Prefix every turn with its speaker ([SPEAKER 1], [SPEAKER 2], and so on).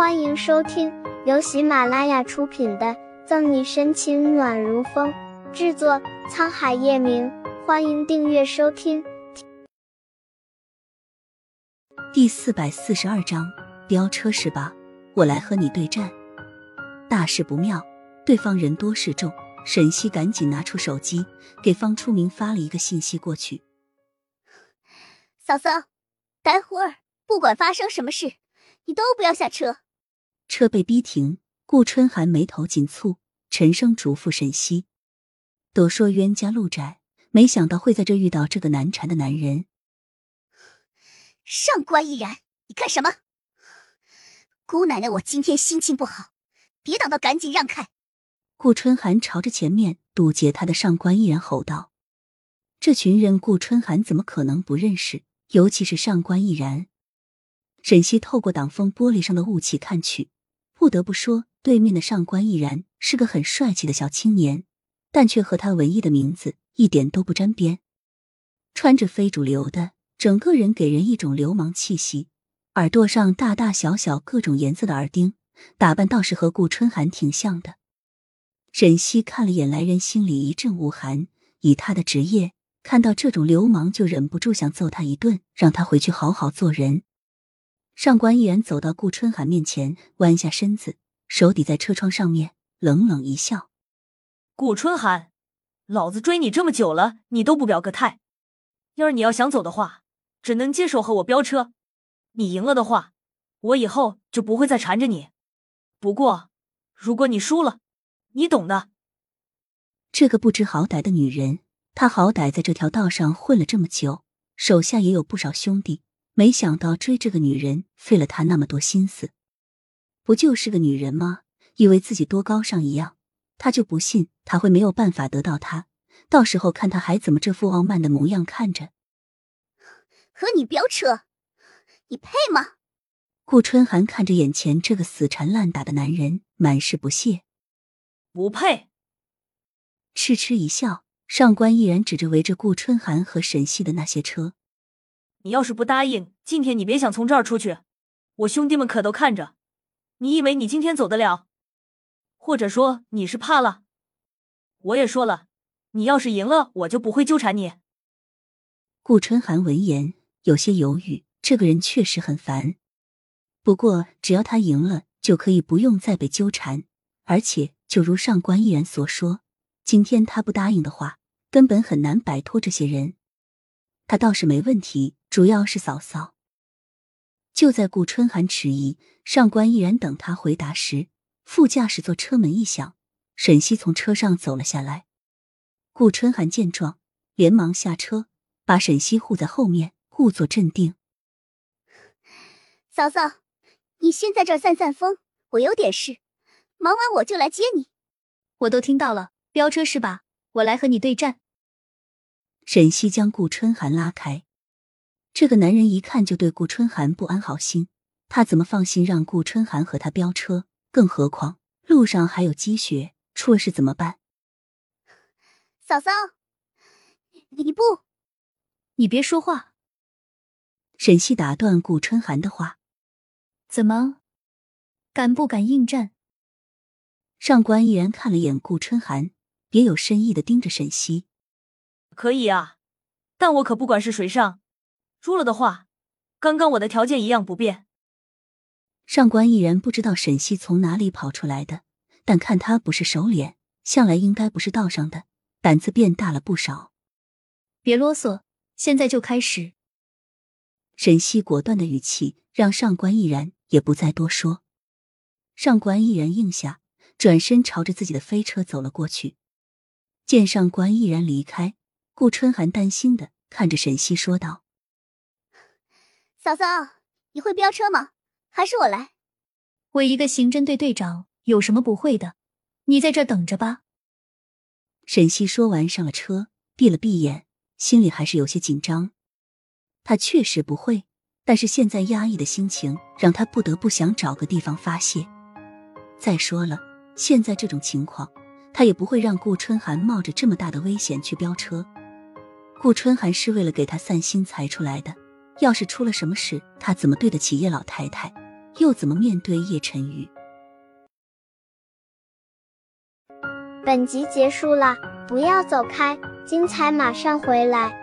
[SPEAKER 1] 欢迎收听由喜马拉雅出品的《赠你深情暖如风》，制作沧海夜明。欢迎订阅收听。
[SPEAKER 2] 第四百四十二章，飙车是吧？我来和你对战。大事不妙，对方人多势众。沈西赶紧拿出手机，给方初明发了一个信息过去：“
[SPEAKER 3] 嫂嫂，待会儿不管发生什么事，你都不要下车。”
[SPEAKER 2] 车被逼停，顾春寒眉头紧蹙，沉声嘱咐沈西：“都说冤家路窄，没想到会在这遇到这个难缠的男人。”
[SPEAKER 3] 上官逸然，你干什么？姑奶奶，我今天心情不好，别挡道，赶紧让开！
[SPEAKER 2] 顾春寒朝着前面堵截他的上官逸然吼道：“这群人，顾春寒怎么可能不认识？尤其是上官逸然。”沈西透过挡风玻璃上的雾气看去，不得不说，对面的上官逸然是个很帅气的小青年，但却和他文艺的名字一点都不沾边。穿着非主流的，整个人给人一种流氓气息，耳朵上大大小小各种颜色的耳钉，打扮倒是和顾春寒挺像的。沈西看了眼来人，心里一阵恶寒。以他的职业，看到这种流氓就忍不住想揍他一顿，让他回去好好做人。上官毅然走到顾春寒面前，弯下身子，手抵在车窗上面，冷冷一笑：“
[SPEAKER 4] 顾春寒，老子追你这么久了，你都不表个态。要是你要想走的话，只能接受和我飙车。你赢了的话，我以后就不会再缠着你。不过，如果你输了……”你懂的。
[SPEAKER 2] 这个不知好歹的女人，她好歹在这条道上混了这么久，手下也有不少兄弟，没想到追这个女人费了他那么多心思。不就是个女人吗？以为自己多高尚一样，他就不信他会没有办法得到她。到时候看他还怎么这副傲慢的模样看着。
[SPEAKER 3] 和你飙车，你配吗？
[SPEAKER 2] 顾春寒看着眼前这个死缠烂打的男人，满是不屑。
[SPEAKER 4] 不配！
[SPEAKER 2] 痴痴一笑，上官毅然指着围着顾春寒和沈西的那些车：“
[SPEAKER 4] 你要是不答应，今天你别想从这儿出去。我兄弟们可都看着，你以为你今天走得了？或者说你是怕了？我也说了，你要是赢了，我就不会纠缠你。”
[SPEAKER 2] 顾春寒闻言有些犹豫，这个人确实很烦。不过只要他赢了，就可以不用再被纠缠，而且。就如上官毅然所说，今天他不答应的话，根本很难摆脱这些人。他倒是没问题，主要是嫂嫂。就在顾春寒迟疑，上官毅然等他回答时，副驾驶座车门一响，沈西从车上走了下来。顾春寒见状，连忙下车，把沈西护在后面，故作镇定：“
[SPEAKER 3] 嫂嫂，你先在这儿散散风，我有点事。”忙完我就来接你，
[SPEAKER 5] 我都听到了，飙车是吧？我来和你对战。
[SPEAKER 2] 沈西将顾春寒拉开，这个男人一看就对顾春寒不安好心，他怎么放心让顾春寒和他飙车？更何况路上还有积雪，出了事怎么办？
[SPEAKER 3] 嫂嫂，你不，
[SPEAKER 5] 你别说话。
[SPEAKER 2] 沈西打断顾春寒的话，
[SPEAKER 5] 怎么，敢不敢应战？
[SPEAKER 2] 上官毅然看了眼顾春寒，别有深意的盯着沈西。
[SPEAKER 4] 可以啊，但我可不管是谁上，输了的话，刚刚我的条件一样不变。
[SPEAKER 2] 上官毅然不知道沈西从哪里跑出来的，但看他不是熟脸，向来应该不是道上的，胆子变大了不少。
[SPEAKER 5] 别啰嗦，现在就开始。
[SPEAKER 2] 沈西果断的语气让上官毅然也不再多说。上官毅然应下。转身朝着自己的飞车走了过去，见上官毅然离开，顾春寒担心的看着沈西说道：“
[SPEAKER 3] 嫂嫂，你会飙车吗？还是我来？
[SPEAKER 5] 我一个刑侦队队长，有什么不会的？你在这等着吧。”
[SPEAKER 2] 沈西说完上了车，闭了闭眼，心里还是有些紧张。他确实不会，但是现在压抑的心情让他不得不想找个地方发泄。再说了。现在这种情况，他也不会让顾春寒冒着这么大的危险去飙车。顾春寒是为了给他散心才出来的，要是出了什么事，他怎么对得起叶老太太？又怎么面对叶晨宇？
[SPEAKER 1] 本集结束了，不要走开，精彩马上回来。